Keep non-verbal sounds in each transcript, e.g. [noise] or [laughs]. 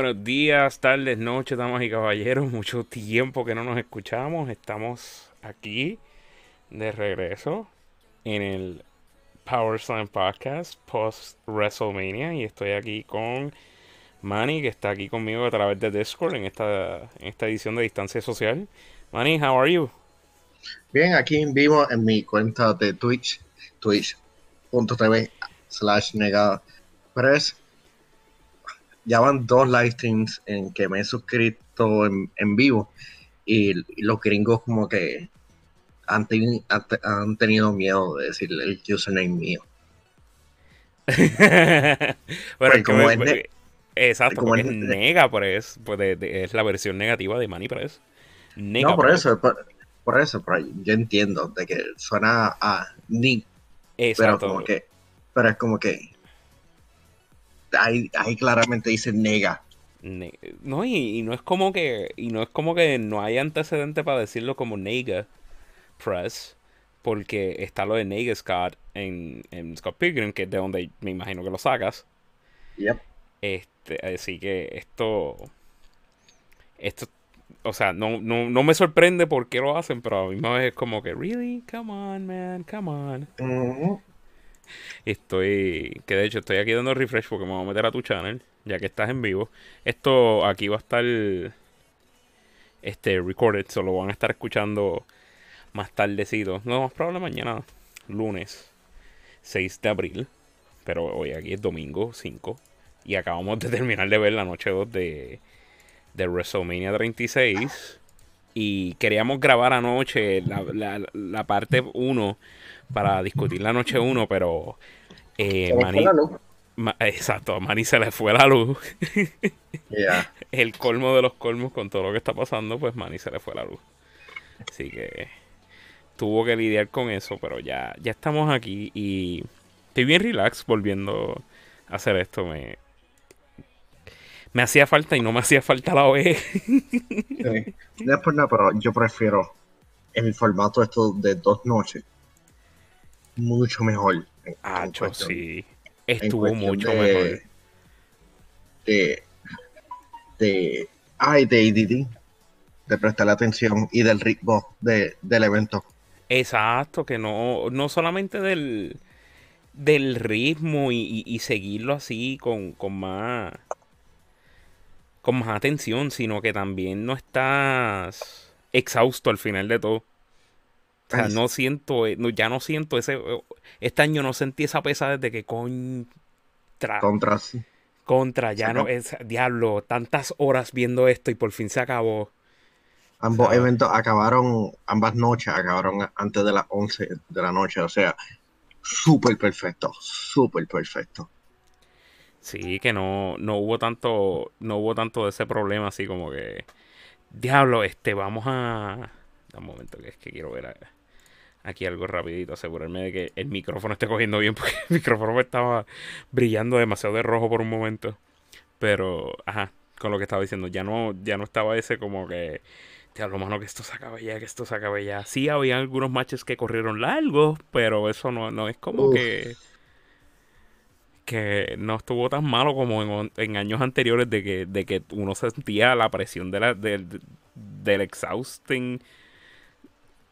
Buenos días, tardes, noches, damas y caballeros. [laughs] Mucho tiempo que no nos escuchamos. Estamos aquí de regreso en el Power Slam Podcast post WrestleMania y estoy aquí con Manny que está aquí conmigo a través de Discord en esta, en esta edición de Distancia Social. Manny, how are you? Bien, aquí en vivo en mi cuenta de Twitch, twitch.tv slash nega press ya van dos live streams en que me he suscrito en, vivo y, los gringos como que han, tenido miedo de decir el username mío. [laughs] bueno, como es, exacto, como es, nega, pues, pues es la versión negativa de Money Press. no, por eso, por, eso, yo entiendo de que suena a ni, pero como que, pero es como que ahí, claramente dice nega. no, y, no es como que. Y no es como que no hay antecedente para decirlo como nega press. Porque está lo de Nega Scott en, en Scott Pilgrim, que es de donde me imagino que lo sacas. Yep. Este, así que esto. Esto. O sea, no, no, no me sorprende por qué lo hacen, pero a la misma vez es como que, really? Come on, man, come on. Estoy, que de hecho estoy aquí dando refresh porque me voy a meter a tu channel, ya que estás en vivo. Esto aquí va a estar este recorded, solo van a estar escuchando más tardecito. No, más probable mañana, lunes 6 de abril. Pero hoy aquí es domingo 5. Y acabamos de [laughs] terminar de ver la noche 2 de, de WrestleMania 36. Y queríamos grabar anoche la, la, la parte 1 para discutir la noche 1, pero eh, exacto, a Manny se le fue la luz. [laughs] El colmo de los colmos con todo lo que está pasando, pues Manny se le fue la luz. Así que tuvo que lidiar con eso, pero ya, ya estamos aquí y estoy bien relax volviendo a hacer esto. Me, me hacía falta y no me hacía falta la. [laughs] No es por nada, pero yo prefiero en el formato esto de dos noches mucho mejor. Ah, sí. Estuvo mucho mejor. De, de, ay, de ADD, de prestar atención y del ritmo de, del evento. Exacto, que no, no solamente del, del ritmo y, y, seguirlo así con, con más con más atención, sino que también no estás exhausto al final de todo. O sea, no siento, eh, ya no siento ese. Este año no sentí esa pesa desde que contra. Contra, sí. Contra, ya no, es. Diablo, tantas horas viendo esto y por fin se acabó. Ambos eventos acabaron, ambas noches acabaron antes de las 11 de la noche, o sea, súper perfecto, súper perfecto. Sí, que no, no hubo tanto, no hubo tanto de ese problema así como que, diablo, este, vamos a, un momento que es que quiero ver a, aquí algo rapidito, asegurarme de que el micrófono esté cogiendo bien, [laughs] porque el micrófono me estaba brillando demasiado de rojo por un momento. Pero, ajá, con lo que estaba diciendo, ya no, ya no estaba ese como que, te lo mano que esto se acabe ya, que esto se acabe ya. Sí, había algunos matches que corrieron largos, pero eso no, no es como que que no estuvo tan malo como en, años anteriores de que, de que uno sentía la presión de la, del exhausting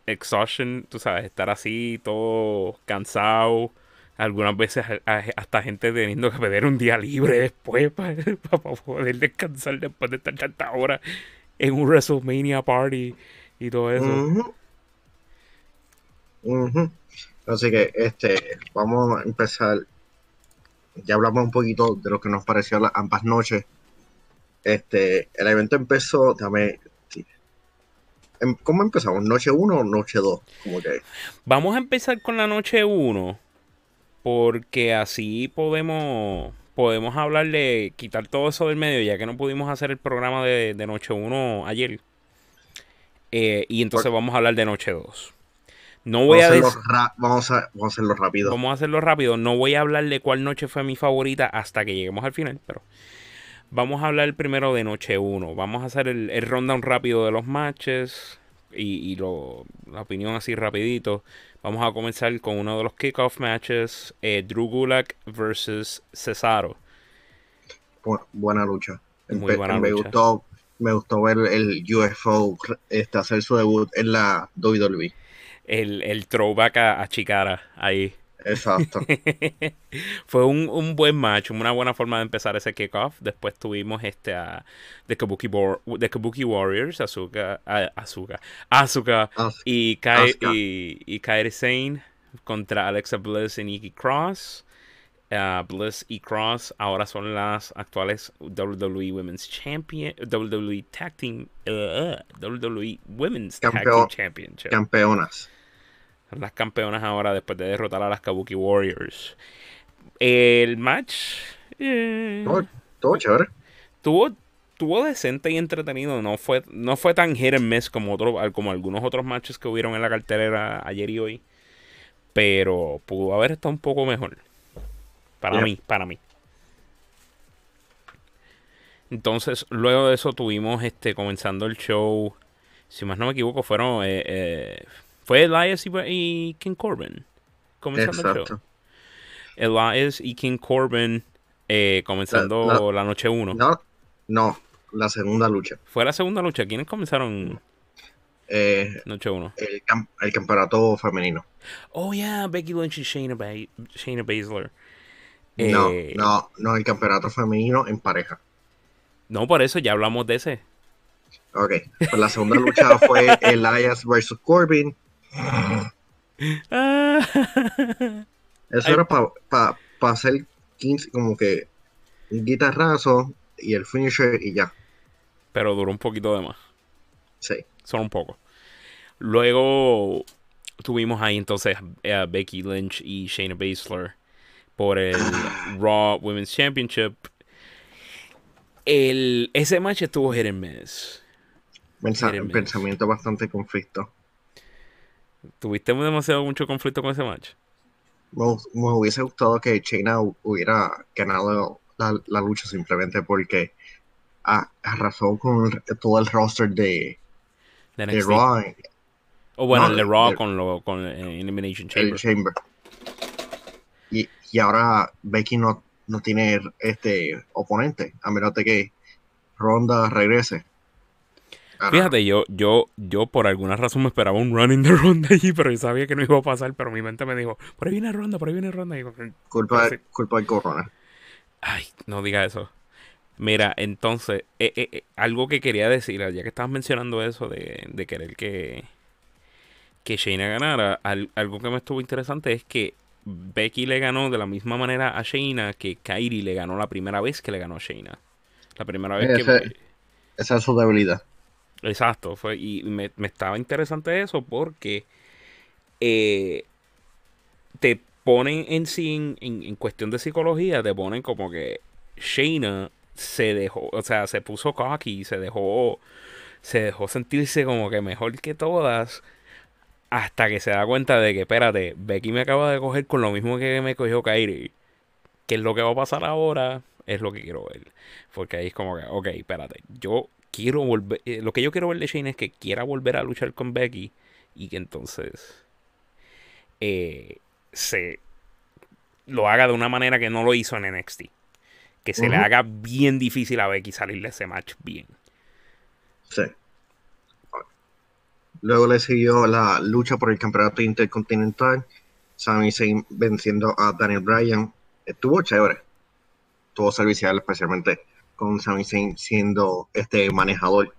exhaustion, tú sabes, estar así todo cansado. Algunas veces hasta gente teniendo que pedir un día libre después [laughs] para, poder descansar después de estar tantas horas en un WrestleMania party y todo eso. Así que este vamos a empezar. Ya hablamos un poquito de lo que nos pareció las ambas noches. Este, el evento empezó, déjame Em, ¿Cómo empezamos? ¿Noche 1 o noche 2? Vamos a empezar con la noche 1. Porque así podemos podemos hablarle, quitar todo eso del medio, ya que no pudimos hacer el programa de, Noche 1 ayer. Eh, y entonces vamos a hablar de Noche 2. No voy vamos a, vamos, a, hacerlo rápido. Vamos a hacerlo rápido. No voy a hablar de cuál noche fue mi favorita hasta que lleguemos al final, pero Vamos a hablar primero de noche 1. Vamos a hacer el, el rundown rápido de los matches y, lo, la opinión así rapidito. Vamos a comenzar con uno de los kickoff matches. Eh, Drew Gulak versus Cesaro. buena lucha. Muy buena me lucha. gustó, me gustó ver el UFO este, hacer su debut en la WWE. El, el throwback a, a Chikara ahí. Exacto. [laughs] Fue un, un buen match, una buena forma de empezar ese kickoff. Después tuvimos este a The Kabuki, War- The Kabuki Warriors, Asuka, a- Asuka, Asuka As- y, Kai, Asuka. y, y Kairi Sane contra Alexa Bliss y Nikki Cross. Ah, Bliss y Cross ahora son las actuales WWE Women's Champion, WWE Tag Team, uh, WWE Women's Tag Team Championship. Campeonas. Son las campeonas ahora después de derrotar a las Kabuki Warriors. El match eh, Todo, todo chévere. tuvo, tuvo decente y entretenido. No fue, no fue tan hit and miss como, otro, como algunos otros matches que hubieron en la cartelera ayer y hoy. Pero pudo haber estado un poco mejor. Para Yeah. mí, para mí. Entonces, luego de eso tuvimos este comenzando el show. Si más no me equivoco, fueron. eh, eh, fue Elias y, y King Corbin. Comenzando el show. Exacto. Elias y King Corbin eh, comenzando La- la, noche 1. No, no, la segunda lucha. Fue la segunda lucha. ¿Quiénes comenzaron Eh, noche 1? el, cam- el campeonato femenino. Oh, yeah, Becky Lynch y Shayna, ba Shayna Baszler. No, Eh, no, no, el campeonato femenino en pareja. No, por eso ya hablamos de ese. Ok, pues la segunda lucha fue [laughs] Elias versus Corbin. Ah. Eso Ay. era para hacer 15, como que un guitarrazo y el finisher y ya. Pero duró un poquito de más. Sí. Solo un poco. Luego tuvimos ahí entonces a Becky Lynch y Shayna Baszler por el Raw Women's Championship. El, ese match estuvo hit and miss. Pensa- Miren, miren. pensamiento bastante conflicto. ¿Tuviste demasiado mucho conflicto con ese match? Me, me hubiese gustado que hu- hubiera ganado la, la lucha simplemente porque a- arrasó con el- todo el roster de, De. Raw, O bueno, No, el de Raw de- con, lo, con eh, Elimination el Chamber. Chamber. Y, y ahora Becky no, no tiene este oponente, a menos de que Ronda regrese. Fíjate, yo, yo, yo por alguna razón me esperaba un running de ronda allí, pero yo sabía que no iba a pasar, pero mi mente me dijo, por ahí viene ronda, por ahí viene ronda. Y digo, culpa, sí. culpa del corona. Ay, no diga eso. Mira, entonces, eh, eh, eh, algo que quería decir, ya que estabas mencionando eso de, de querer que, que Shayna ganara, al- algo que me estuvo interesante es que Becky le ganó de la misma manera a Shayna que Kairi le ganó la primera vez que le ganó a Shayna. La primera vez que... Esa es su debilidad. Exacto, fue, y me, me estaba interesante eso porque eh, te ponen en sí, en, en- cuestión de psicología, te ponen como que Shayna se dejó, o sea, se puso cocky, se dejó, se dejó sentirse como que mejor que todas, hasta que se da cuenta de que, espérate, Becky me acaba de coger con lo mismo que me cogió Kairi. ¿Qué es lo que va a pasar ahora? Es lo que quiero ver. Porque ahí es como que, ok, espérate, yo quiero volver, eh, lo que yo quiero ver de Shane es que quiera volver a luchar con Becky y que entonces eh, se lo haga de una manera que no lo hizo en NXT. Que se le haga bien difícil a Becky salir de ese match bien. Sí. Luego le siguió la lucha por el campeonato intercontinental. Sami Zayn venciendo a Daniel Bryan. Estuvo chévere. Estuvo servicial, especialmente con Sami Zayn siendo este manejador.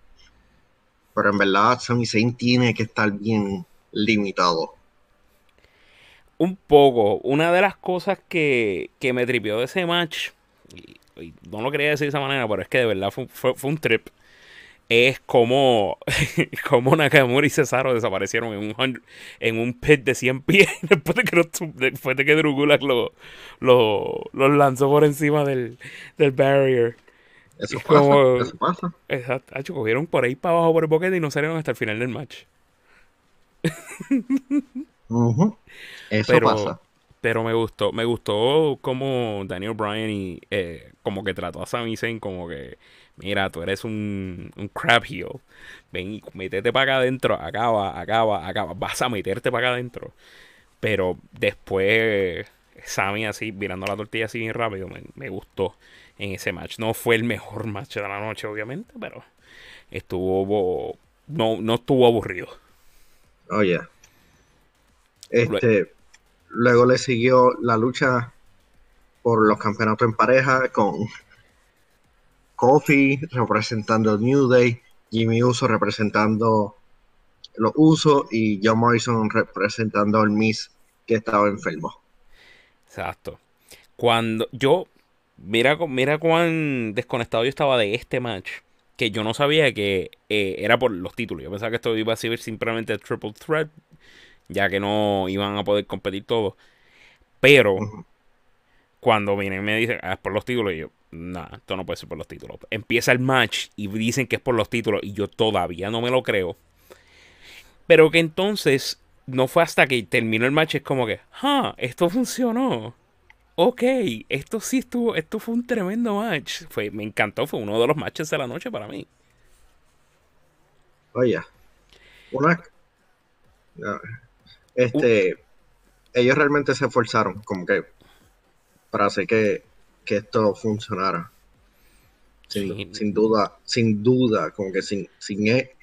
Pero en verdad, Sami Zayn tiene que estar bien limitado. Un poco, una de las cosas que, que me tripió de ese match, y, no lo quería decir de esa manera, pero es que de verdad fue, fue- fue un trip, es como, [laughs] como Nakamura y Cesaro desaparecieron en un, en un pit de 100 pies [laughs] después de que, después de que Drew Gulak lo- los lanzó por encima del, del barrier. Eso Es pasa, como- eso pasa. Exacto, Hacho, cogieron por ahí para abajo por el boquete y no salieron hasta el final del match. Eso Pero, pasa. pero me gustó, me gustó como Daniel Bryan y eh, como que trató a Sami Zayn como que, mira, tú eres un, un crab heel, ven y métete para acá adentro, acaba, acaba, acaba, vas a meterte para acá adentro. Pero después Sammy así, virando la tortilla así bien rápido, me, gustó en ese match. No fue el mejor match de la noche, obviamente, pero estuvo. No, no estuvo aburrido. Oh, yeah. Este. Luego le siguió la lucha por los campeonatos en pareja con Kofi representando el New Day, Jimmy Uso representando los Usos y John Morrison representando el Miss que estaba enfermo. Exacto. Cuando yo, mira, mira cuán desconectado yo estaba de este match, que yo no sabía que eh, era por los títulos. Yo pensaba que esto iba a ser simplemente Triple Threat, ya que no iban a poder competir todos. Pero cuando vienen y me dicen, ah, es por los títulos, y yo, nada, esto no puede ser por los títulos. Empieza el match y dicen que es por los títulos y yo todavía no me lo creo. Pero que entonces no fue hasta que terminó el match, es como que, ah, esto funcionó. Ok, esto sí estuvo, esto fue un tremendo match. Fue, me encantó, fue uno de los matches de la noche para mí. Oye, una. Este. ellos realmente se esforzaron, como que. Para hacer que, esto funcionara. Sin, duda, sin duda, como que sin, sin, e,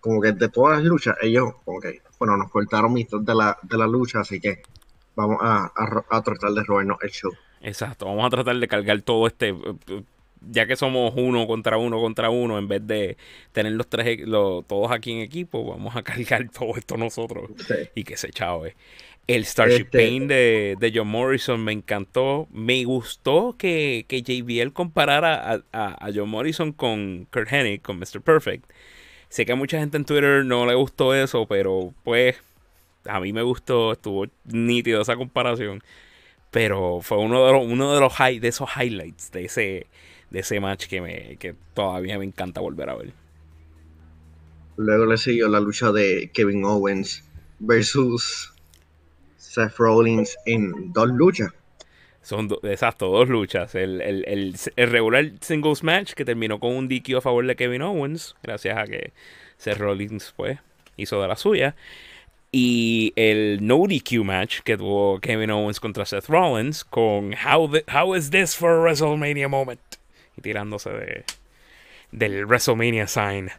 como que de todas las luchas, ellos, como que bueno, nos cortaron mitad de la, de la lucha, así que vamos a, tratar de robarnos el show. Exacto, vamos a tratar de cargar todo este, ya que somos uno contra uno contra uno, en vez de tener los tres, los, todos aquí en equipo, vamos a [laughs] cargar todo esto nosotros y que se chave. El Starship este Pain de, de, John Morrison me encantó. Me gustó que, que JBL comparara a, a, John Morrison con Kurt Hennig, con Mr. Perfect. Sé que a mucha gente en Twitter no le gustó eso, pero pues a mí me gustó, estuvo nítido esa comparación. Pero fue uno de los, uno de los high, de esos highlights de ese, de ese match que, me, que todavía me encanta volver a ver. Luego le siguió la lucha de Kevin Owens versus Seth Rollins en dos luchas. Son, exacto, dos luchas. El, regular singles match que terminó con un DQ a favor de Kevin Owens, gracias a que Seth Rollins pues, hizo de la suya. Y el no DQ match que tuvo Kevin Owens contra Seth Rollins con How, how is this for a WrestleMania moment? Y tirándose de, del WrestleMania sign.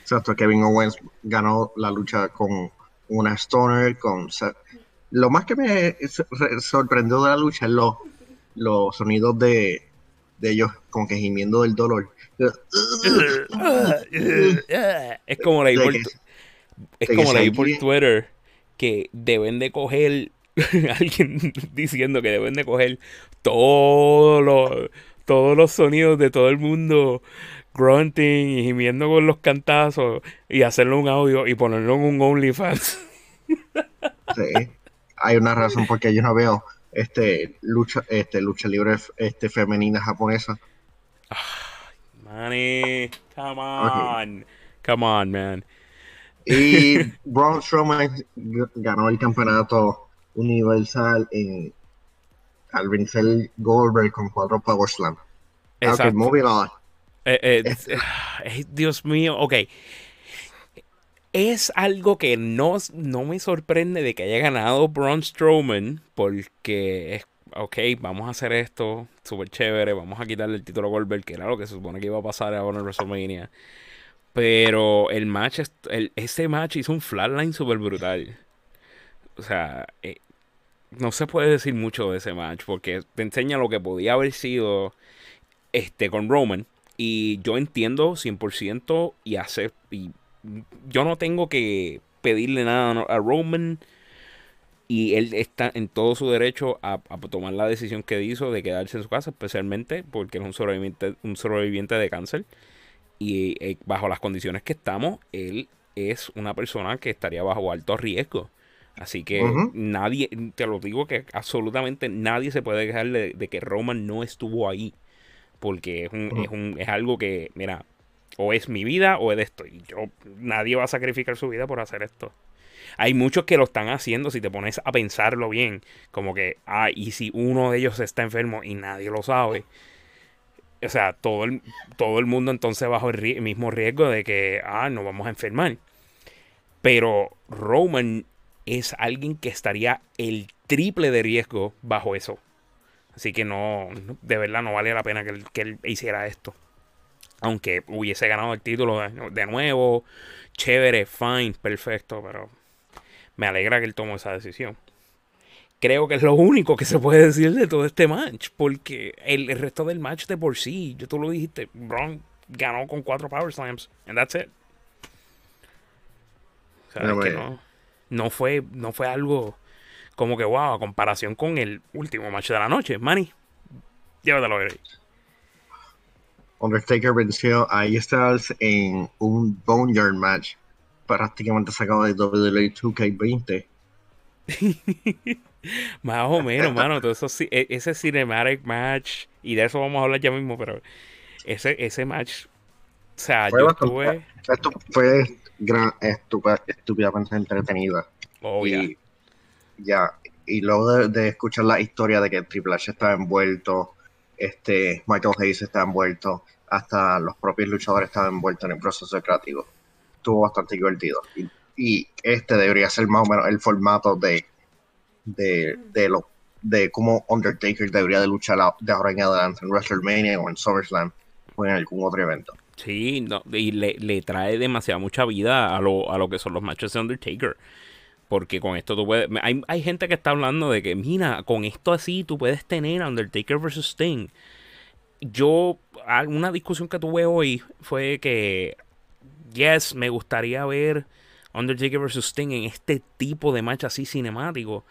Exacto, Kevin Owens ganó la lucha con una Stoner, con Seth, lo más que me sorprendió de la lucha es los, sonidos de, ellos como que gimiendo del dolor. [laughs] es como por, es como leí por Twitter que deben de coger [laughs] alguien diciendo que deben de coger todos los todos los sonidos de todo el mundo grunting y gimiendo con los cantazos y hacerlo un audio y ponerlo en un OnlyFans. Sí hay una razón por qué yo no veo este lucha este lucha libre este femenina japonesa. money, come on, come on, man. Y Braun Strowman ganó el campeonato universal en al vencer Goldberg con cuatro Power Slam. Okay, moving on. Eh, eh, [sighs] eh, Dios mío, ok es algo que no, no me sorprende de que haya ganado Braun Strowman, porque es, ok, vamos a hacer esto, súper chévere, vamos a quitarle el título a Goldberg, que era lo que se supone que iba a pasar ahora en WrestleMania. Pero el match, el, ese match hizo un flatline súper brutal. O sea, eh, no se puede decir mucho de ese match, porque te enseña lo que podía haber sido este con Roman. Y yo entiendo 100% y hacer y yo no tengo que pedirle nada a Roman y él está en todo su derecho a, tomar la decisión que hizo de quedarse en su casa, especialmente porque es un sobreviviente, un sobreviviente de cáncer y eh, bajo las condiciones que estamos, él es una persona que estaría bajo alto riesgo. Así que nadie, te lo digo que absolutamente nadie se puede quejar de, que Roman no estuvo ahí. Porque es, es, un, es algo que, mira, o es mi vida o es de esto. Y yo, nadie va a sacrificar su vida por hacer esto. Hay muchos que lo están haciendo si te pones a pensarlo bien. Como que, ah, y si uno de ellos está enfermo y nadie lo sabe. O sea, todo el, todo el mundo entonces bajo el mismo riesgo de que, ah, nos vamos a enfermar. Pero Roman es alguien que estaría el triple de riesgo bajo eso. Así que no, de verdad no vale la pena que él, que él hiciera esto. Aunque hubiese ganado el título de, nuevo, chévere, fine, perfecto, pero me alegra que él tomó esa decisión. Creo que es lo único que se puede decir de todo este match, porque el, resto del match de por sí, yo tú lo dijiste, Braun ganó con cuatro Power Slams, and that's it. O sea, que no, no, fue, no fue algo como que, wow, a comparación con el último match de la noche. Manny, llévatelo ahí. Undertaker venció a Styles en un Boneyard match prácticamente sacado de WWE 2K20. [laughs] Más o menos, mano. Todo eso, e, ese cinematic match, y de eso vamos a hablar ya mismo, pero ese, ese match, o sea, fue yo estuve... Esto fue gran, estúpidamente entretenida. Oh, y ya, y luego de, escuchar la historia de que Triple H estaba envuelto, este Michael Hayes estaba envuelto, hasta los propios luchadores estaban envueltos en el proceso creativo. Estuvo bastante divertido. Y, este debería ser más o menos el formato de, de, de, lo, de cómo Undertaker debería de luchar de ahora en adelante en WrestleMania o en SummerSlam o en algún otro evento. Sí, no, y le, le trae demasiada mucha vida a lo, a lo que son los matches de Undertaker. Porque con esto tú puedes. Hay, hay gente que está hablando de que, mira, con esto así tú puedes tener Undertaker vs. Sting. Yo, una discusión que tuve hoy fue que, yes, me gustaría ver Undertaker vs. Sting en este tipo de match así cinemático.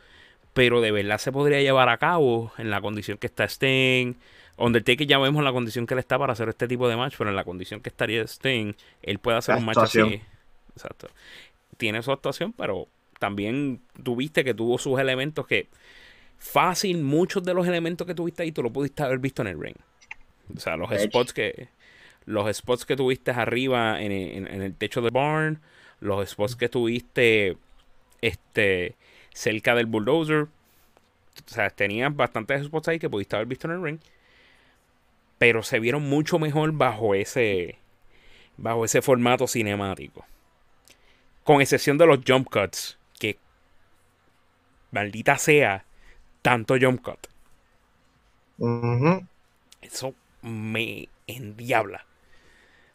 Pero de verdad se podría llevar a cabo en la condición que está Sting. Undertaker ya vemos la condición que él está para hacer este tipo de match, pero en la condición que estaría Sting, él puede hacer un match así. Exacto. Tiene su actuación, pero también tuviste que tuvo sus elementos que fácil, muchos de los elementos que tuviste ahí tú lo pudiste haber visto en el ring. O sea, los spots que los spots que tuviste arriba en, el techo del barn, los spots que tuviste este cerca del bulldozer. O sea, tenías bastantes spots ahí que pudiste haber visto en el ring. Pero se vieron mucho mejor bajo ese bajo ese formato cinemático. Con excepción de los jump cuts, maldita sea, tanto jump cut. Eso me endiabla.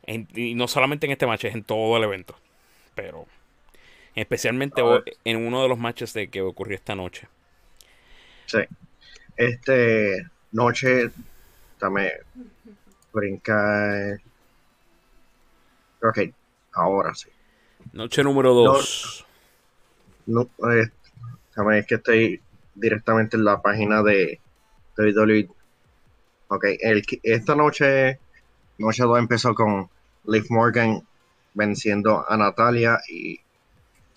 y no solamente en este match, es en todo el evento. Pero especialmente en uno de los matches de que ocurrió esta noche. Sí. Este noche también brinca. Ok, ahora sí. Noche número 2. No, eh, es que estoy directamente en la página de WWE. Ok, el, esta noche, noche 2 empezó con Liv Morgan venciendo a Natalia y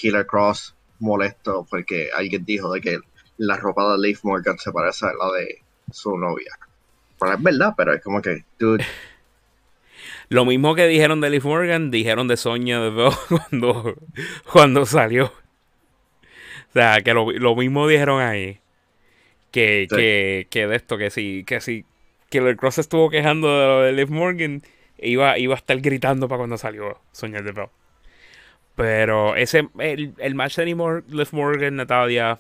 Killer Cross molesto porque alguien dijo de que la ropa de Liv Morgan se parece a la de su novia. Pues es verdad, pero es como que, dude. [laughs] Lo mismo que dijeron de Liv Morgan, dijeron de Sonia de [laughs] cuando, cuando salió. O sea, que lo, mismo dijeron ahí. Que, que, que, de esto, que si, que si Killer Cross estuvo quejando de lo de Liv Morgan, iba, iba a estar gritando para cuando salió Soñar de Bell. Pero ese, el, el match de Liv Morgan, Natalia,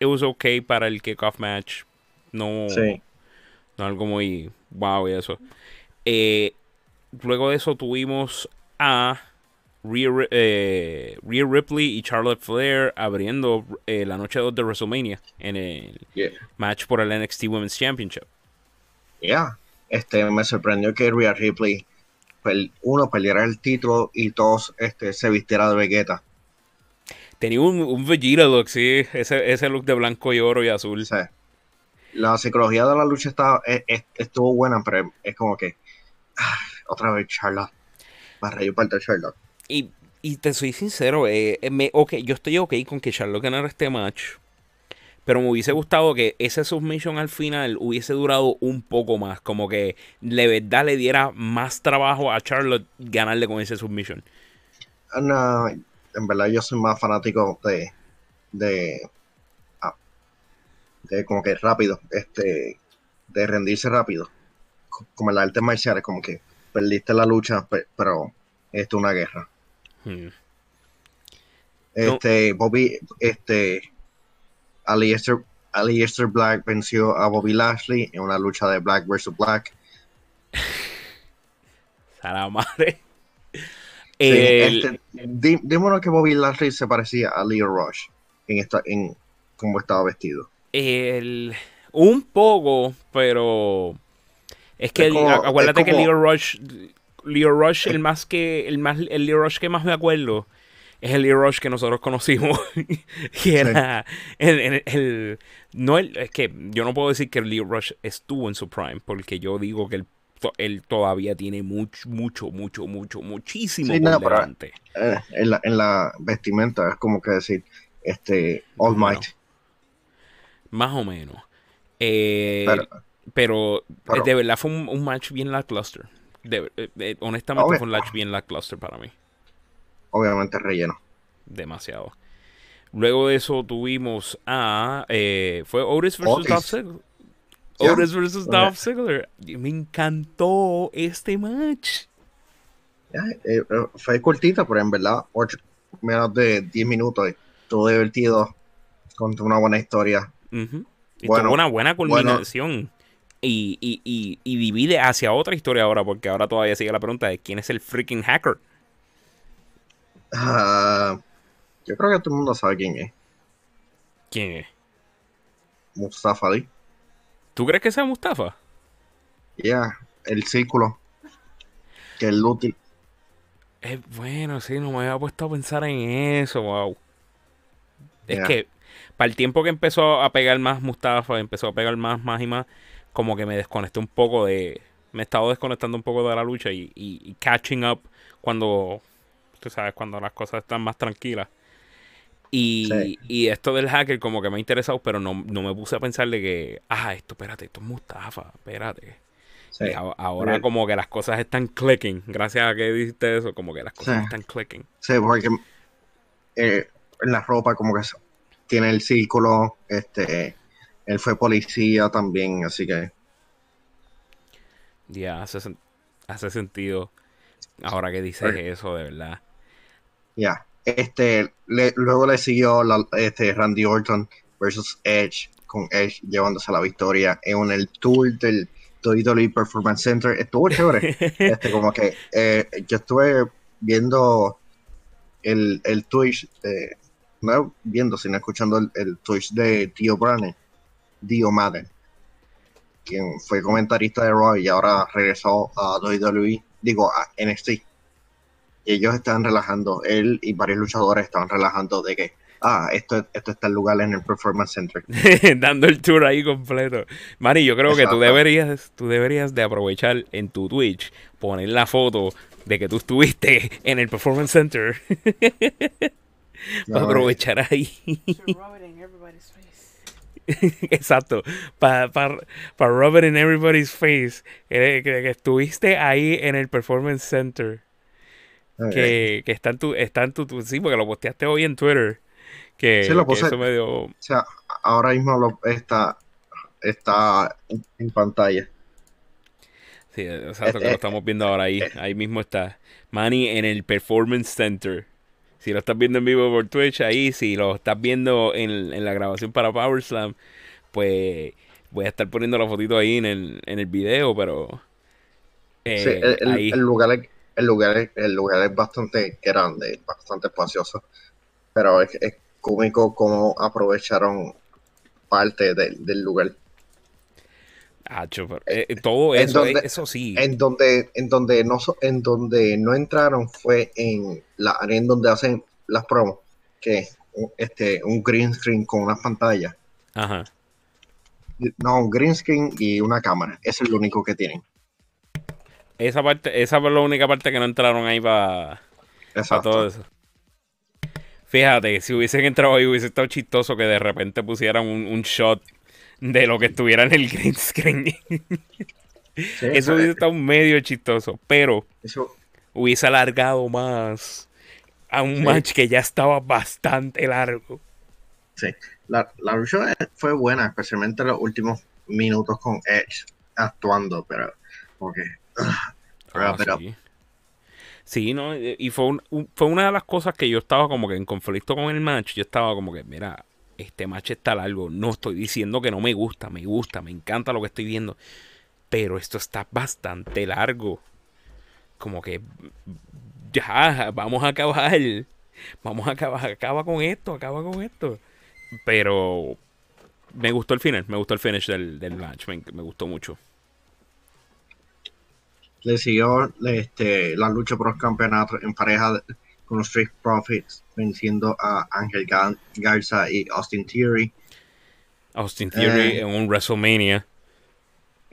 it was okay para el kickoff match. No, no algo muy wow y eso. Eh, luego de eso tuvimos a eh, Rhea, Ripley y Charlotte Flair abriendo eh, la noche 2 de WrestleMania en el match por el NXT Women's Championship. Ya, este, me sorprendió que Rhea Ripley uno perdiera el título y todos este, se vistiera de Vegeta. Tenía un, Vegeta look, sí, ese, look de blanco y oro y azul. La psicología de la lucha estaba, e, e, estuvo buena, pero es como que ah, otra vez Charlotte. Para reír parte de Charlotte. Y, y te soy sincero, eh, eh, me, okay, yo estoy ok con que Charlotte ganara este match. Pero me hubiese gustado que ese submission al final hubiese durado un poco más. Como que de verdad le diera más trabajo a Charlotte ganarle con ese submission. Ah, no, en verdad yo soy más fanático de. de. Ah, de como que rápido. Este. De rendirse rápido. Como en las artes marciales, como que perdiste la lucha, pero esto es una guerra. Hmm. Este, Bobby, este, Aleister, Aleister Black venció a Bobby Lashley en una lucha de Black vs. Black. [laughs] A la madre. Sí, El- este, dímonos que Bobby Lashley se parecía a Leo Rush en esta, en cómo estaba vestido. el- un poco, pero es que Es como- acu- acuérdate es que Leo Rush, Leo Rush, el más que el más el Leo Rush que más me acuerdo es el Leo Rush que nosotros conocimos, [laughs] que era el, el- el- no el, es que yo no puedo decir que el Leo Rush estuvo en su prime, porque yo digo que él, to- él todavía tiene mucho, mucho, mucho, mucho, muchísimo Sí, por no, pero-. Eh, en, la, en la vestimenta es como que decir, este, All Bueno. Might. Más o menos. Eh, Pero- pero, pero- de verdad fue un, un match bien lackluster. De- eh, eh, honestamente Obvio. fue un match bien lackluster para mí. Obviamente relleno. Demasiado. Luego de eso tuvimos a... eh, fue Otis vs. Otis. Dolph Ziggler. Otis. Dolph Ziggler. Me encantó este match. Ya, eh, fue cortita, pero en verdad, ocho- menos de 10 minutos. Estuvo divertido, contó una buena historia. Y Bueno, tuvo una buena bueno. culminación. Y, y, y, y divide hacia otra historia ahora, porque ahora todavía sigue la pregunta de quién es el freaking hacker. Ah, yo creo que todo el mundo sabe quién es. ¿Quién es? Mustafa Ali. ¿Tú crees que sea Mustafa? Ya, el círculo. Que el útil. Es bueno, sí, no me había puesto a pensar en eso, wow. Es que para el tiempo que empezó a pegar más Mustafa, empezó a pegar más, más y más, como que me desconecté un poco de... Me he estado desconectando un poco de la lucha y, y- y catching up cuando, tú sabes, cuando las cosas están más tranquilas. Y, Sí. y esto del hacker como que me ha interesado, pero no, no me puse a pensar de que, ah, esto, espérate, esto es Mustafa, espérate. Sí. Y a- ahora Bien. como que las cosas están clicking. Gracias a que dijiste eso, como que las cosas Sí. están clicking. Sí, porque eh, en la ropa como que tiene el círculo, este, él fue policía también, así que Ya, hace, hace sentido. Ahora que dices eso, de verdad. Ya. Este, le- luego le siguió la- este, Randy Orton versus Edge, con Edge llevándose la victoria en el tour del WWE Performance Center. Estuvo chévere. [laughs] este, como que eh, yo estuve viendo el, el Twitch, de- no viendo, sino escuchando el, el Twitch de Dio Brane, Dio Madden, quien fue comentarista de Raw y ahora regresó a WWE, digo, a NXT. Y ellos estaban relajando, él y varios luchadores estaban relajando de que, ah, esto, esto está en lugar en el Performance Center. [laughs] Dando el tour ahí completo. Mari, yo creo que tú deberías, tú deberías de aprovechar en tu Twitch, poner la foto de que tú estuviste en el Performance Center. [laughs] Para aprovechar ahí. [laughs] Exacto. Para pa, pa rub it in everybody's face. Que, que- que estuviste ahí en el Performance Center. Que, que está en tu, está en tu, tu- sí, porque lo posteaste hoy en Twitter. Que, Sí, lo que eso me dio. O sea, ahora mismo lo, está, está en, pantalla. Sí, exacto, Eh, que lo eh, estamos viendo ahora ahí. eh. Ahí mismo está. Manny en el Performance Center. Si lo estás viendo en vivo por Twitch, ahí, si lo estás viendo en, en la grabación para Power Slam, pues voy a estar poniendo la fotito ahí en el, en el video, pero. eh, Sí, el, el- ahí. el lugar es, el, lugar es, el lugar es bastante grande, bastante espacioso, pero es, es cómico cómo aprovecharon parte del, del lugar. Acho, pero, eh, todo eso, donde- eh, eso sí. En donde, en donde no en donde no entraron fue en la área en donde hacen las promos, que es un- este un green screen con una pantalla. Ajá. No, un green screen y una cámara. Eso es lo único que tienen. Esa parte, esa fue la única parte que no entraron ahí para. Exacto. todo eso. Fíjate, si hubiesen entrado ahí hubiese estado chistoso que de repente pusieran un, un shot de lo que estuviera en el green screen. Sí, [laughs] Eso hubiese estado medio chistoso, pero eso- hubiese alargado más a un Sí. match que ya estaba bastante largo. Sí, la, la lucha fue buena, especialmente los últimos minutos con Edge actuando, pero porque Ah, up. sí. Sí, ¿no? Y fue, un- un- fue una de las cosas que yo estaba como que en conflicto con el match. Yo estaba como que, mira, este match está largo. No estoy diciendo que no me gusta, me gusta, me encanta lo que estoy viendo. Pero esto está bastante largo. Como que ya, vamos a acabar. Vamos a acabar, acaba con esto, acaba con esto. Pero me gustó el final, me gustó el finish del, del match, me, me gustó mucho. Le siguió este, la lucha por los campeonatos en pareja con los Street Profits, venciendo a Ángel Ga- Garza y Austin Theory. Austin Theory Eh. en un WrestleMania.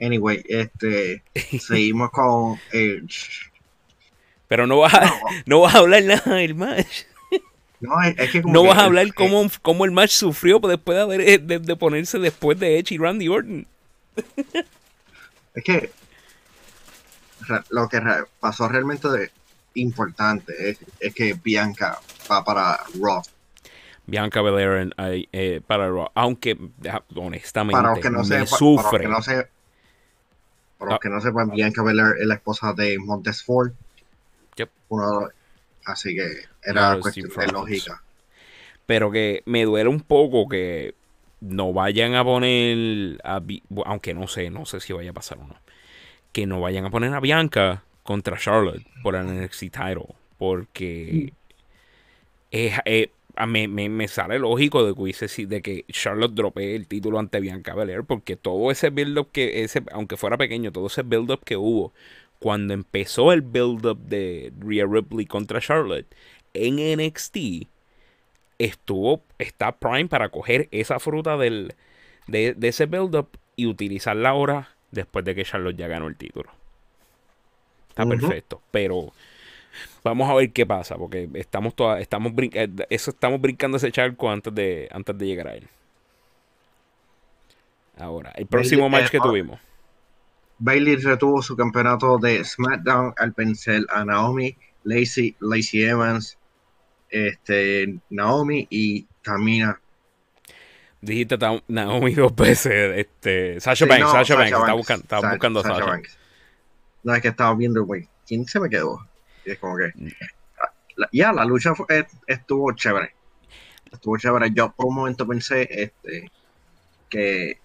Anyway, este, [laughs] seguimos con Edge. Pero no vas a, [laughs] no vas a hablar nada del match. No, es, que No vas a el- hablar eh, cómo, cómo el match sufrió después de, haber, de, de ponerse después de Edge y Randy Orton. Es que lo que pasó realmente de importante es, es que Bianca va para Raw. Bianca Belair en- ay, eh, para Raw. Aunque, honestamente, Para los que no me sepan, para los que no, se- para los Ah. que no sepan, Bianca Belair es la esposa de Montez Ford. Yep. Uno así que era Claro, cuestión de lógica. Pero que me duele un poco que no vayan a poner, a aunque no sé, no sé si vaya a pasar o no, que no vayan a poner a Bianca contra Charlotte por el NXT title. Porque es, eh, me, me sale lógico de que, hubiese si- de que Charlotte dropee el título ante Bianca Belair. Porque todo ese build-up que, ese, aunque fuera pequeño, todo ese build-up que hubo cuando empezó el build-up de Rhea Ripley contra Charlotte en NXT estuvo, está prime para coger esa fruta del, de, de ese build-up y utilizarla ahora después de que Charlotte ya ganó el título. Está perfecto, pero vamos a ver qué pasa, porque estamos toda, estamos brin- eh, eso estamos brincando ese charco antes de, antes de llegar a él. Ahora, el próximo eh, match que ahora- tuvimos. Bailey retuvo su campeonato de SmackDown al vencer a Naomi, Lacey, Lacey Evans, este, Naomi y Tamina. Dijiste Naomi dos veces, este, Sasha Sí, Banks, no, Sasha Banks, estaba buscando, estaba Sa- buscando a Sasha. Banks. No, es que estaba viendo, güey, ¿quién se me quedó? Y es como que, ya, la lucha fue- est- estuvo chévere. Estuvo chévere. Yo por un momento pensé este, que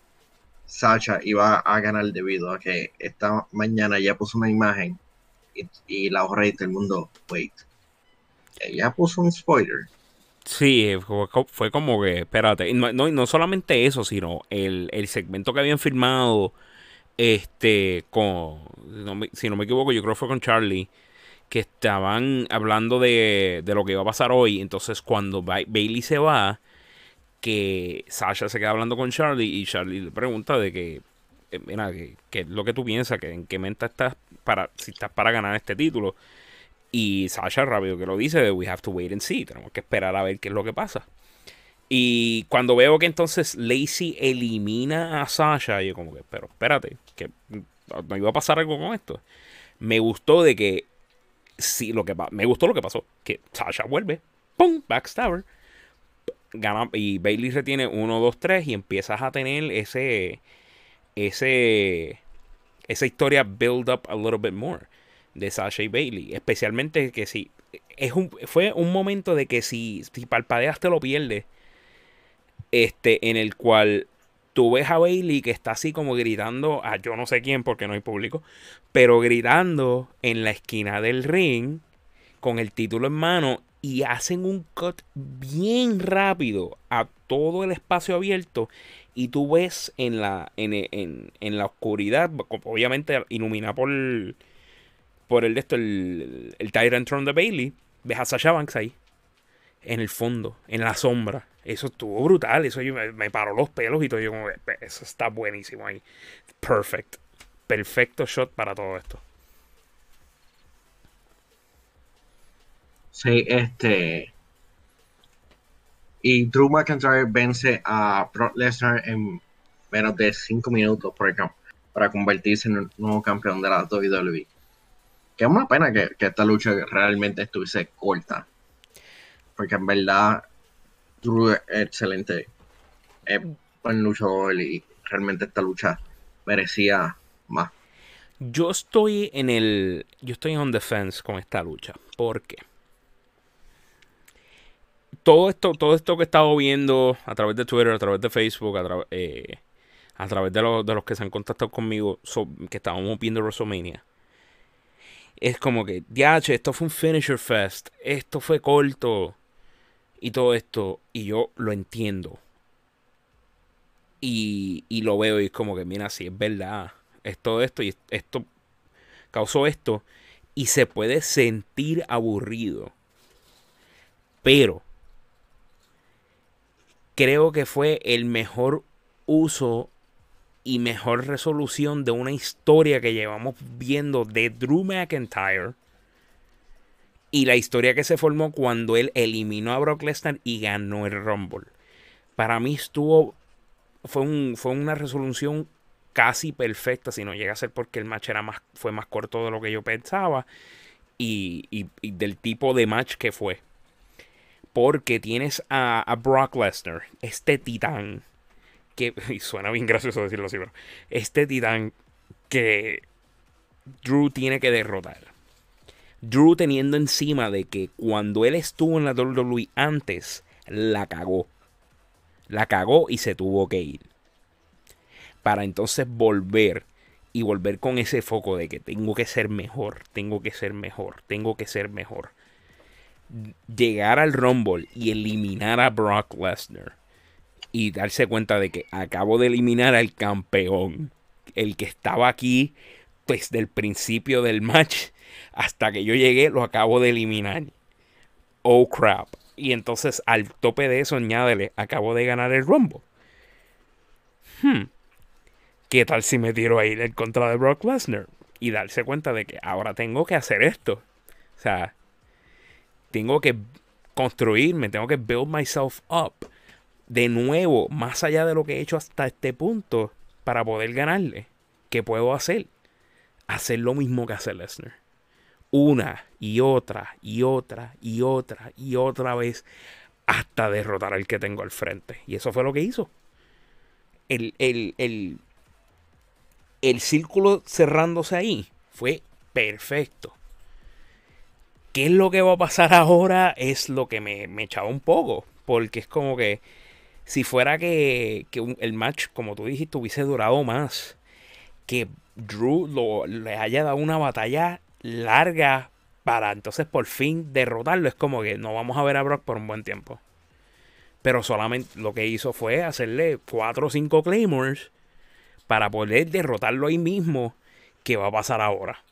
Sasha iba a ganar debido a que esta mañana ya puso una imagen y, y la hoja del mundo, wait, ella puso un spoiler. Sí, fue, co- fue como que, espérate, no, no, no solamente eso, sino el, el segmento que habían filmado, este, con, si no, me, equivoco, yo creo que fue con Charlie, que estaban hablando de, de lo que iba a pasar hoy, entonces cuando Ba- Bailey se va, que Sasha se queda hablando con Charlie y Charlie le pregunta de que, eh, mira, que es lo que tú piensas, que en qué mente estás para, si estás para ganar este título. Y Sasha rápido que lo dice, we have to wait and see, tenemos que esperar a ver qué es lo que pasa. Y cuando veo que entonces Lacey elimina a Sasha, yo como que, pero espérate, que no iba a pasar algo con esto. Me gustó de que, sí, lo que me gustó lo que pasó, que Sasha vuelve, ¡pum! Backstabber, gana, y Bailey retiene 1, 2, 3 y empiezas a tener ese, ese, esa historia build up a little bit more de Sasha y Bailey. Especialmente que si. Es un, fue un momento de que si, si parpadeas te lo pierdes. Este, en el cual tú ves a Bailey que está así como gritando a yo no sé quién porque no hay público. Pero gritando en la esquina del ring. Con el título en mano. Y hacen un cut bien rápido a todo el espacio abierto. Y tú ves en la, en, en, en la oscuridad, obviamente iluminada por, por el de esto, el, el Tyrant Throne de Bailey, ves a Sasha Banks ahí, en el fondo, en la sombra. Eso estuvo brutal, eso yo me, paró los pelos y todo. Yo como, eso está buenísimo ahí. Perfect. Perfecto shot para todo esto. Sí, este. Y Drew McIntyre vence a Brock Lesnar en menos de 5 minutos por campo para convertirse en el nuevo campeón de la WWE. Que es una pena que, esta lucha realmente estuviese corta. Porque en verdad, Drew es excelente. Es buen luchador y realmente esta lucha merecía más. Yo estoy en el. Yo estoy on defense con esta lucha. ¿Por qué? todo esto, todo esto que he estado viendo a través de Twitter, a través de Facebook, a, tra- eh, a través de, los- de los que se han contactado conmigo, que estábamos viendo WrestleMania, es como que, diache, esto fue un finisher fest, esto fue corto y todo esto, y yo lo entiendo. Y, y lo veo y es como que, mira, sí, es verdad, esto, esto y esto causó esto, y se puede sentir aburrido. Pero creo que fue el mejor uso y mejor resolución de una historia que llevamos viendo de Drew McIntyre y la historia que se formó cuando él eliminó a Brock Lesnar y ganó el Rumble. Para mí estuvo fue un fue una resolución casi perfecta, si no llega a ser porque el match era más fue más corto de lo que yo pensaba y, y- del tipo de match que fue. Porque tienes a, a Brock Lesnar, este titán, que [laughs] y suena bien gracioso decirlo así, pero este titán que Drew tiene que derrotar. Drew teniendo encima de que cuando él estuvo en la WWE antes, la cagó. La cagó y se tuvo que ir. Para entonces volver y volver con ese foco de que tengo que ser mejor, tengo que ser mejor, tengo que ser mejor. Llegar al Rumble y eliminar a Brock Lesnar y darse cuenta de que acabo de eliminar al campeón, el que estaba aquí desde el principio del match hasta que yo llegué, lo acabo de eliminar. Oh crap. Y entonces al tope de eso añádele, acabo de ganar el Rumble. Hmm. ¿Qué tal si me tiro a ir en contra de Brock Lesnar? Y darse cuenta de que ahora tengo que hacer esto. O sea, tengo que construirme, tengo que build myself up de nuevo, más allá de lo que he hecho hasta este punto, para poder ganarle. ¿Qué puedo hacer? Hacer lo mismo que hace Lesnar. Una y otra y otra y otra y otra vez hasta derrotar al que tengo al frente. Y eso fue lo que hizo. El, el, el, el círculo cerrándose ahí fue perfecto. ¿Qué es lo que va a pasar ahora? Es lo que me, me echaba un poco. Porque es como que si fuera que, que el match, como tú dijiste, hubiese durado más, que Drew lo- le haya dado una batalla larga para entonces por fin derrotarlo, es como que no vamos a ver a Brock por un buen tiempo. Pero solamente lo que hizo fue hacerle 4 o 5 Claymores para poder derrotarlo ahí mismo. ¿Qué va a pasar ahora?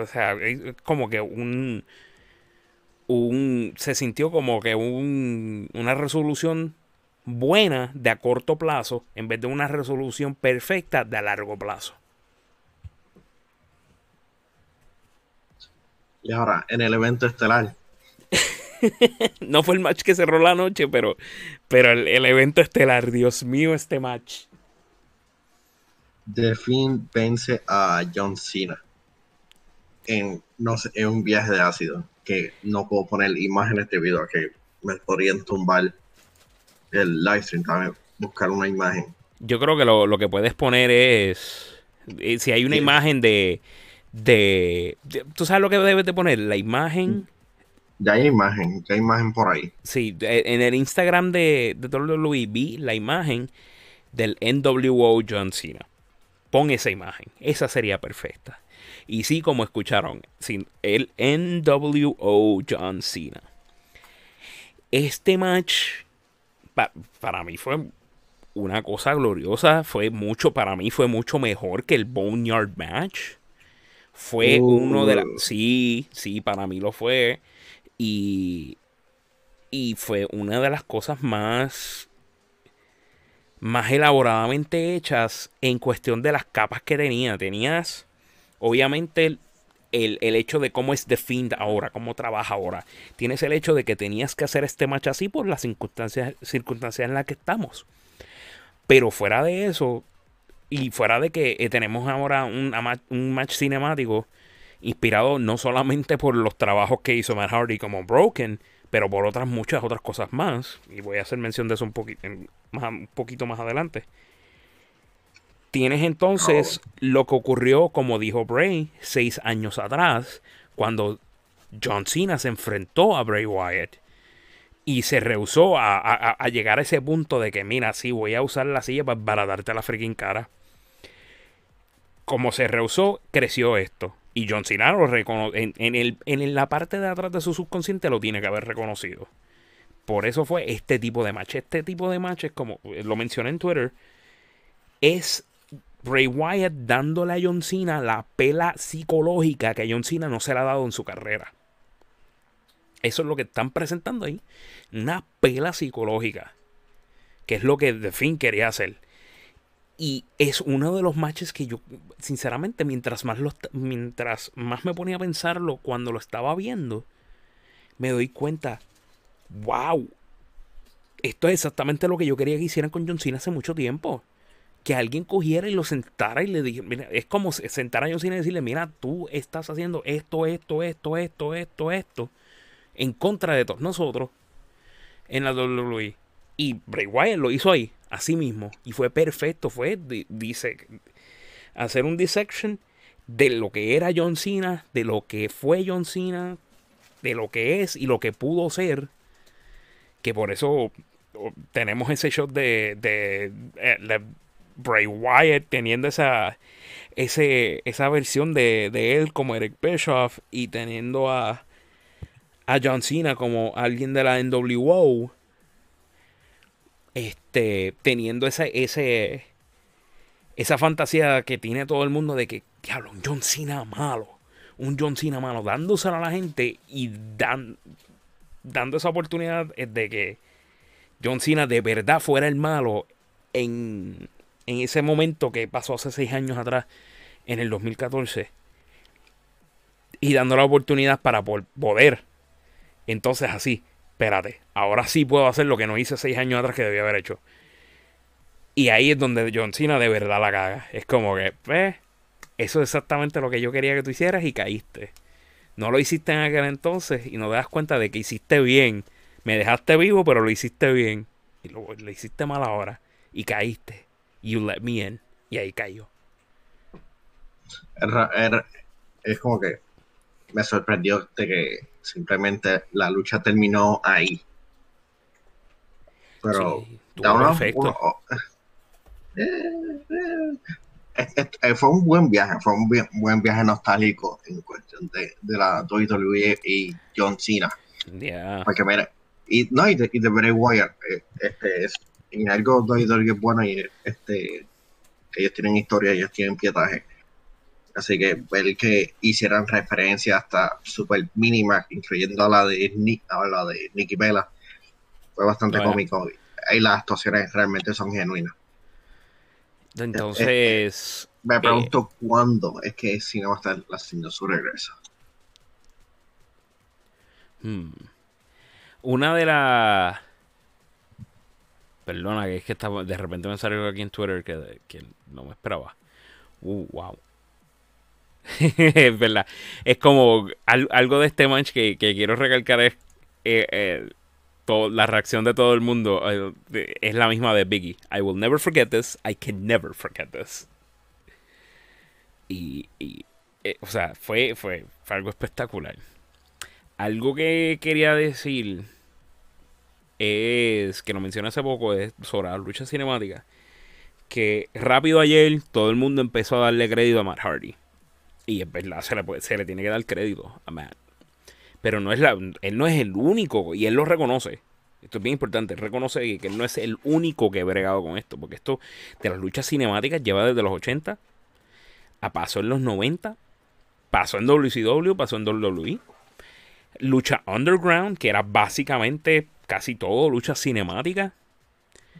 O sea, es como que un, un se sintió como que un, una resolución buena de a corto plazo en vez de una resolución perfecta de a largo plazo. Y ahora, en el evento estelar, [laughs] No fue el match que cerró la noche, pero, pero el, el evento estelar, Dios mío, este match. The Fiend vence a John Cena en, no sé, en un viaje de ácido. Que no puedo poner imágenes debido a que me podrían tumbar el live stream. También buscar una imagen. Yo creo que lo, lo que puedes poner es. eh, Si hay una Sí. imagen de, de, de- ¿Tú sabes lo que debes de poner? La imagen. Ya hay imagen, ya hay imagen por ahí. Sí, en el Instagram de, de WWE vi la imagen del NWO John Cena. Pon esa imagen. Esa sería perfecta. Y sí, como escucharon, el NWO John Cena. Este match pa- para mí fue una cosa gloriosa. Fue mucho, para mí fue mucho mejor que el Boneyard match. Fue Uh. uno de las... Sí, sí, para mí lo fue. Y, y fue una de las cosas más más elaboradamente hechas en cuestión de las capas que tenía. Tenías, obviamente, el, el- hecho de cómo es The ahora, cómo trabaja ahora. Tienes el hecho de que tenías que hacer este match así por las circunstancias, circunstancias en las que estamos. Pero fuera de eso, y fuera de que eh, tenemos ahora un, un match cinemático inspirado no solamente por los trabajos que hizo Matt Hardy como Broken, pero por otras muchas otras cosas más. Y voy a hacer mención de eso un, más, un poquito más adelante. Tienes entonces lo que ocurrió, como dijo Bray, seis años atrás, cuando John Cena se enfrentó a Bray Wyatt. Y se rehusó a, a- a llegar a ese punto de que, mira, sí, voy a usar la silla para, para darte la freaking cara. Como se rehusó, creció esto. Y John Cena lo recono- en, en el, en la parte de atrás de su subconsciente lo tiene que haber reconocido. Por eso fue este tipo de match. Este tipo de match es como eh, lo mencioné en Twitter. Es Bray Wyatt dándole a John Cena la pela psicológica que John Cena no se le ha dado en su carrera. Eso es lo que están presentando ahí. Una pela psicológica. Que es lo que The Finn quería hacer. Y es uno de los matches que yo, sinceramente, mientras más, lo, mientras más me ponía a pensarlo cuando lo estaba viendo, me doy cuenta, wow, esto es exactamente lo que yo quería que hicieran con John Cena hace mucho tiempo. Que alguien cogiera y lo sentara y le dijera, mira, es como se- sentar a John Cena y decirle, mira, tú estás haciendo esto, esto, esto, esto, esto, esto, en contra de todos nosotros en la WWE. Y Bray Wyatt lo hizo ahí, así mismo. Y fue perfecto. Fue, di- dice, hacer un dissection de lo que era John Cena, de lo que fue John Cena, de lo que es y lo que pudo ser. Que por eso o, tenemos ese shot de, de, eh, de Bray Wyatt teniendo esa, ese, esa versión de, de él como Eric Bischoff y teniendo a, a John Cena como alguien de la NWO este, teniendo ese, ese, esa fantasía que tiene todo el mundo de que, diablo, un John Cena malo, un John Cena malo, dándoselo a la gente y dan, dando esa oportunidad de que John Cena de verdad fuera el malo en, en ese momento que pasó hace seis años atrás, en el 2014, y dando la oportunidad para poder, entonces así, espérate, ahora sí puedo hacer lo que no hice seis años atrás que debía haber hecho. Y ahí es donde John Cena de verdad la caga. Es como que, pues, eso es exactamente lo que yo quería que tú hicieras y caíste. No lo hiciste en aquel entonces y no te das cuenta de que hiciste bien. Me dejaste vivo, pero lo hiciste bien. Y lo hiciste mal ahora. Y caíste. You let me in. Y ahí cayó. Es ra- es- como que me sorprendió de que simplemente la lucha terminó ahí. Pero Sí, perfecto. uno- eh, eh, eh, fue un buen viaje, fue un buen, buen viaje nostálgico en cuestión de, de la WWE y John Cena. Porque mira, y no, y de, y de Bray Wyatt, este es en algo WWE es bueno y este ellos tienen historia, ellos tienen pietaje. Así que ver que hicieran referencia hasta super mínima, incluyendo la de Nick, a la de Nicky Bella, fue bastante Bueno. cómico. Y las actuaciones realmente son genuinas. Entonces. Me eh, pregunto cuándo es que Cena va a estar haciendo su regreso. Hmm. Una de las. Perdona, que es que estaba, de repente me salió aquí en Twitter que, que no me esperaba. Uh, wow. [laughs] es verdad. Es como al- algo de este match que, que quiero recalcar es eh, eh, la reacción de todo el mundo. eh, es la misma de Biggie. I will never forget this. I can never forget this. Y, y, eh, o sea, fue, fue algo espectacular. Algo que quería decir es que lo mencioné hace poco es sobre la lucha cinemática. Que rápido ayer todo el mundo empezó a darle crédito a Matt Hardy. Y es verdad, se le, tiene que dar crédito a Matt. Pero no es la, él no es el único, y él lo reconoce. Esto es bien importante, él reconoce que él no es el único que ha bregado con esto. Porque esto de las luchas cinemáticas lleva desde los 80 a pasó en los 90, pasó en WCW, pasó en WWE lucha underground, que era básicamente casi todo lucha cinemática.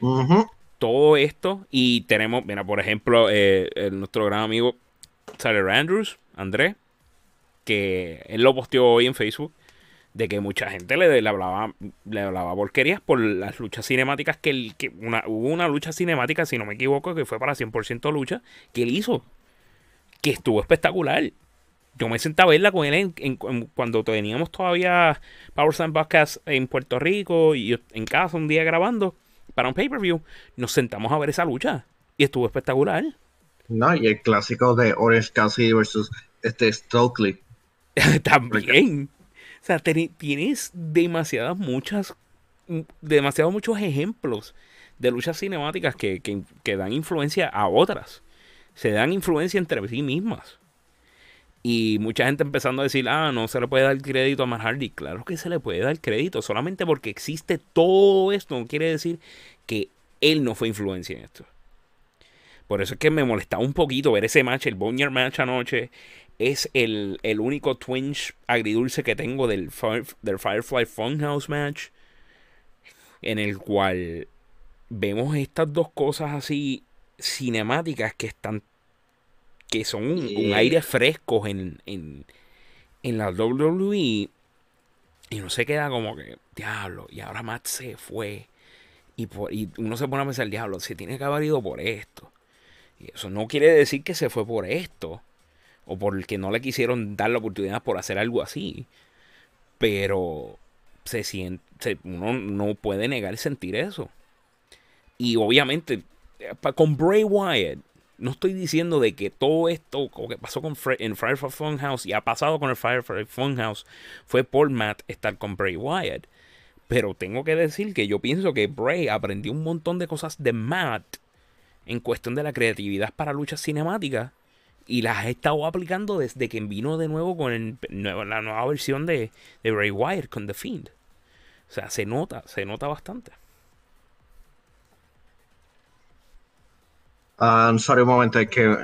Ujú. Todo esto. Y tenemos, mira, por ejemplo, eh, el- nuestro gran amigo Tyler Andrews, Andrés, que él lo posteó hoy en Facebook, de que mucha gente le, le hablaba le hablaba porquerías por las luchas cinemáticas que, él- que una, hubo una lucha cinemática, si no me equivoco, que fue para 100% lucha, que él hizo, que estuvo espectacular yo me senté a verla con él en, en- en- cuando teníamos todavía Power Slam Podcast en Puerto Rico y en casa un día grabando para un pay-per-view. Nos sentamos a ver esa lucha y estuvo espectacular. No, y el clásico de Orange Cassidy versus este Stokely. [laughs] También. O sea, tienes demasiadas, muchas mm, demasiado muchos ejemplos de luchas cinemáticas que, que, que dan influencia a otras. Se dan influencia entre sí mismas. Y mucha gente empezando a decir, ah, no se le puede dar crédito a Matt. Claro que se le puede dar crédito. Solamente porque existe todo esto no quiere decir que él no fue influencia en esto. Por eso es que me molestaba un poquito ver ese match, el Boneyard match anoche. Es el, el único twinge agridulce que tengo del, del Firefly Funhouse match. En el cual vemos estas dos cosas así cinemáticas que están que son un, aire fresco en, en, en la WWE y no se queda como que, diablo, y ahora Matt se fue. Y, por, y uno se pone a pensar, diablo, se tiene que haber ido por esto. Y eso no quiere decir que se fue por esto. O por el que no le quisieron dar la oportunidad por hacer algo así. Pero se siente, uno no puede negar sentir eso. Y obviamente, eh, con Bray Wyatt, no estoy diciendo de que todo esto como que pasó con en Firefly Funhouse y ha pasado con el Firefly Funhouse fue por Matt estar con Bray Wyatt. Pero tengo que decir que yo pienso que Bray aprendió un montón de cosas de Matt en cuestión de la creatividad para luchas cinemáticas y las ha estado aplicando desde que vino de nuevo con la nueva versión de, de Bray Wyatt con The Fiend. O sea, se nota, se nota bastante. Um, sorry un momento, es que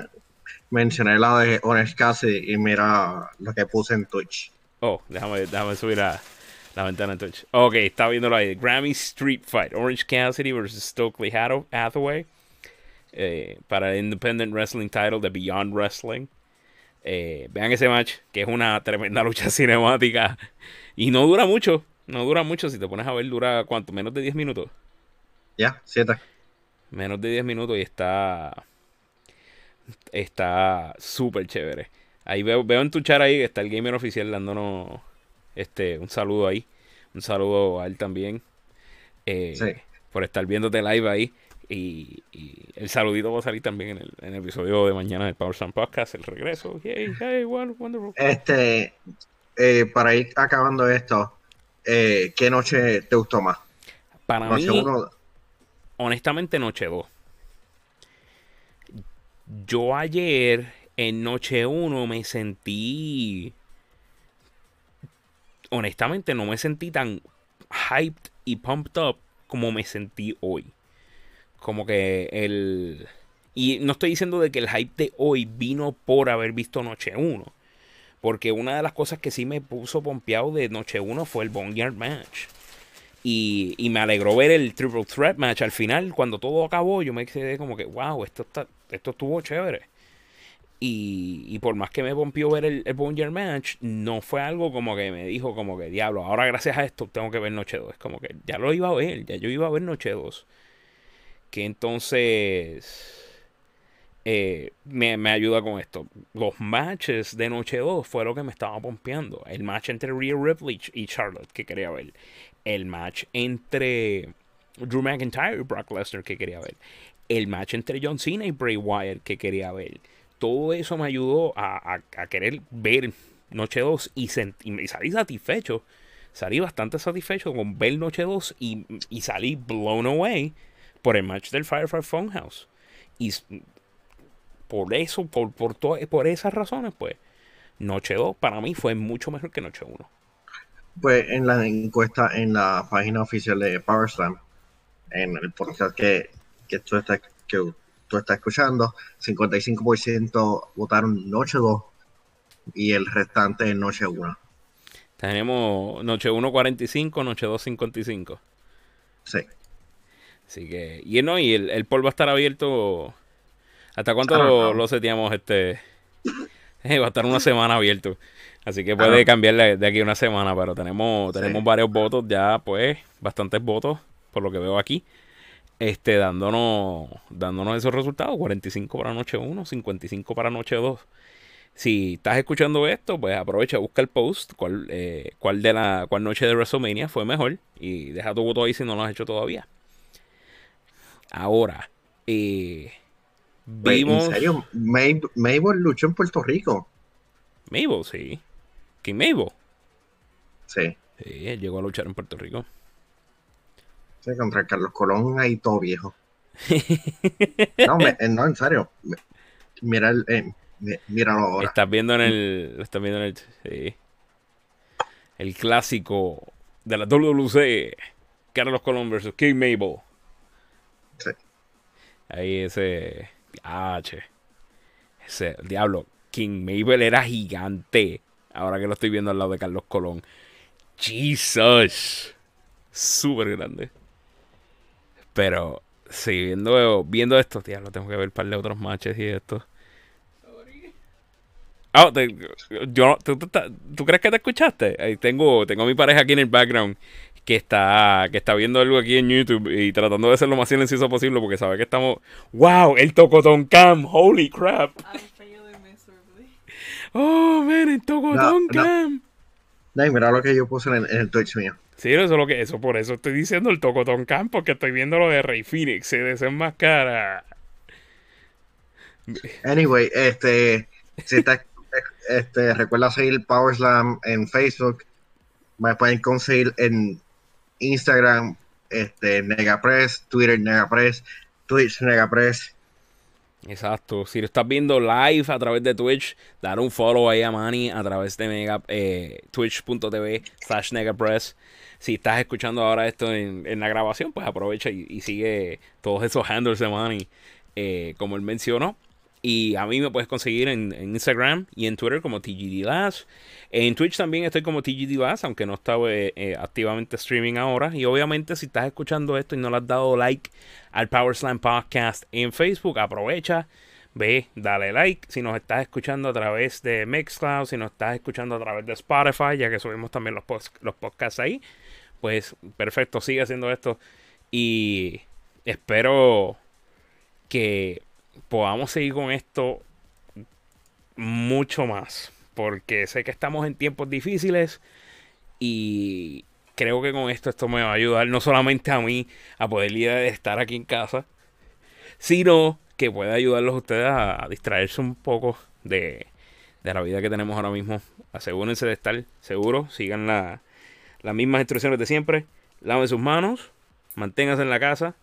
mencioné la de Orange Cassidy y mira lo que puse en Twitch. Oh, déjame, déjame subir a la ventana en Twitch. Ok, está viéndolo ahí. Grammy Street Fight. Orange Cassidy versus Stokely Hathaway. Eh, para el Independent Wrestling Title de Beyond Wrestling. Eh, vean ese match, que es una tremenda [laughs] lucha cinemática. Y no dura mucho. No dura mucho. Si te pones a ver, dura cuánto? Menos de 10 minutos. Ya, 7. Menos de 10 minutos y está. Está súper chévere. Ahí veo, veo en tu chat ahí que está el gamer oficial dándonos este, un saludo ahí. Un saludo a él también. Eh, por estar viéndote live ahí. Y, el saludito va a salir también en el, en el episodio de mañana del Power Sound Podcast, el regreso. Este, eh, para ir acabando esto, eh, ¿qué noche te gustó más? Para mí, honestamente, Noche 2. Yo ayer, en Noche 1, me sentí. Honestamente, no me sentí tan hyped y pumped up como me sentí hoy. Como que el. Y no estoy diciendo de que el hype de hoy vino por haber visto Noche 1. Porque una de las cosas que sí me puso pompeado de Noche 1 fue el Boneyard Match. Y, me alegró ver el Triple Threat match al final. Cuando todo acabó, yo me quedé como que, wow, esto, está, esto estuvo chévere. Y, por más que me pompió ver el, el match, no fue algo como que me dijo, como que, diablo, ahora gracias a esto tengo que ver Noche 2. Es como que ya lo iba a ver, ya yo iba a ver Noche 2. Que entonces. Eh, me, me, ayuda con esto. Los matches de Noche 2 fue lo que me estaba pompeando. El match entre Rhea Ripley y Charlotte que quería ver el match entre Drew McIntyre y Brock Lesnar que quería ver, el match entre John Cena y Bray Wyatt que quería ver. Todo eso me ayudó a, querer ver Noche 2 y, y, salí satisfecho. Salí bastante satisfecho con ver Noche 2 y, y salí blown away por el match del Firefly Funhouse. Y por eso, por, por, por esas razones, pues, Noche 2 para mí fue mucho mejor que Noche 1 pues en la encuesta en la página oficial de PowerSlam, en el podcast que, que, tú, estás, que tú estás escuchando, 55% votaron Noche 2 y el restante Noche 1. Tenemos Noche 1 45, Noche 2 55. Sí. Así que, y no, y el, el poll va a estar abierto. ¿Hasta cuánto ah, lo, seteamos este? [laughs] va a estar una semana abierto. Así que puede cambiar de, aquí una semana, pero tenemos, tenemos varios votos ya, pues, bastantes votos, por lo que veo aquí. Este, dándonos, dándonos esos resultados, 45 para noche 1, 55 para noche 2. Si estás escuchando esto, pues aprovecha, busca el post, cuál, eh, cuál de la cuál noche de WrestleMania fue mejor y deja tu voto ahí si no lo has hecho todavía. Ahora, eh, vimos... ¿En serio? Mabel luchó en Puerto Rico. Mabel, sí. King Mabel. Sí. Sí, él llegó a luchar en Puerto Rico. Sí, contra Carlos Colón ahí todo viejo. [laughs] No, me- eh, no en serio. Mira el, eh, míralo ahora. Estás viendo en el. Estás viendo en el. sí. El clásico de la WC. Carlos Colón versus King Mabel. Sí. Ahí ese. H. Ese. Diablo. King Mabel era gigante. Ahora que lo estoy viendo al lado de Carlos Colón. Jesus. Súper grande. Pero. Sí, viendo, esto, diablo, tengo que ver un par de otros matches y esto. Ah, te- yo, no- ¿tú, tú, estás- tú crees que te escuchaste? Ahí tengo, tengo a mi pareja aquí en el background que está, que está viendo algo aquí en YouTube y tratando de ser lo más silencioso posible porque sabe que estamos. ¡Wow! El Tocotón Cam. ¡Holy crap! ¡Oh, man! El Tocotón No, no. Cam. No, y mira lo que yo puse en el, en el Twitch mío. Sí, eso es lo que eso, por eso estoy diciendo el Tocotón Cam porque estoy viendo lo de Rey Phoenix, se desenmascara. Anyway, este, si te, este, recuerda seguir Power Slam en Facebook. Me pueden conseguir en Instagram, este, Negapress, Twitter Negapress, Twitch Negapress. Exacto. Si lo estás viendo live a través de Twitch, dar un follow ahí a Manny a través de mega, eh, twitch.tv slash negapress. Si estás escuchando ahora esto en, en la grabación, pues aprovecha y, sigue todos esos handles de Manny, eh, como él mencionó. Y a mí me puedes conseguir en, Instagram y en Twitter como TGD Lash. En Twitch también estoy como TGD Lash, aunque no estaba eh, eh, activamente streaming ahora. Y obviamente si estás escuchando esto y no le has dado like al Power Slam Podcast en Facebook, aprovecha, ve, dale like. Si nos estás escuchando a través de Mixcloud, si nos estás escuchando a través de Spotify, ya que subimos también los, los podcasts ahí, pues perfecto, sigue haciendo esto. Y espero que podamos seguir con esto mucho más. Porque sé que estamos en tiempos difíciles y creo que con esto esto me va a ayudar no solamente a mí a poder ir a estar aquí en casa, sino que puede ayudarlos a ustedes a, distraerse un poco de, de la vida que tenemos ahora mismo. Asegúrense de estar seguros, sigan la- las mismas instrucciones de siempre, laven sus manos, manténganse en la casa,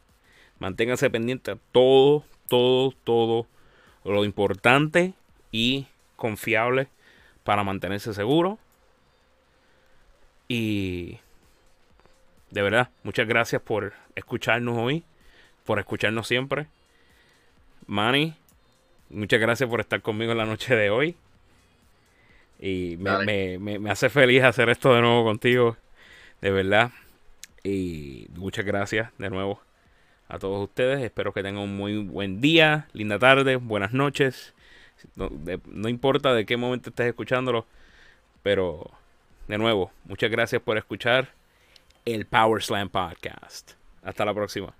manténganse pendiente a todo, todo, todo lo importante y confiable para mantenerse seguro. Y de verdad, muchas gracias por escucharnos hoy, por escucharnos siempre. Manny, muchas gracias por estar conmigo en la noche de hoy. Y me, me- me- me hace feliz hacer esto de nuevo contigo, de verdad. Y muchas gracias de nuevo a todos ustedes. Espero que tengan un muy buen día, linda tarde, buenas noches. No, de- no importa de qué momento estés escuchándolo, pero de nuevo, muchas gracias por escuchar el Power Slam Podcast. Hasta la próxima.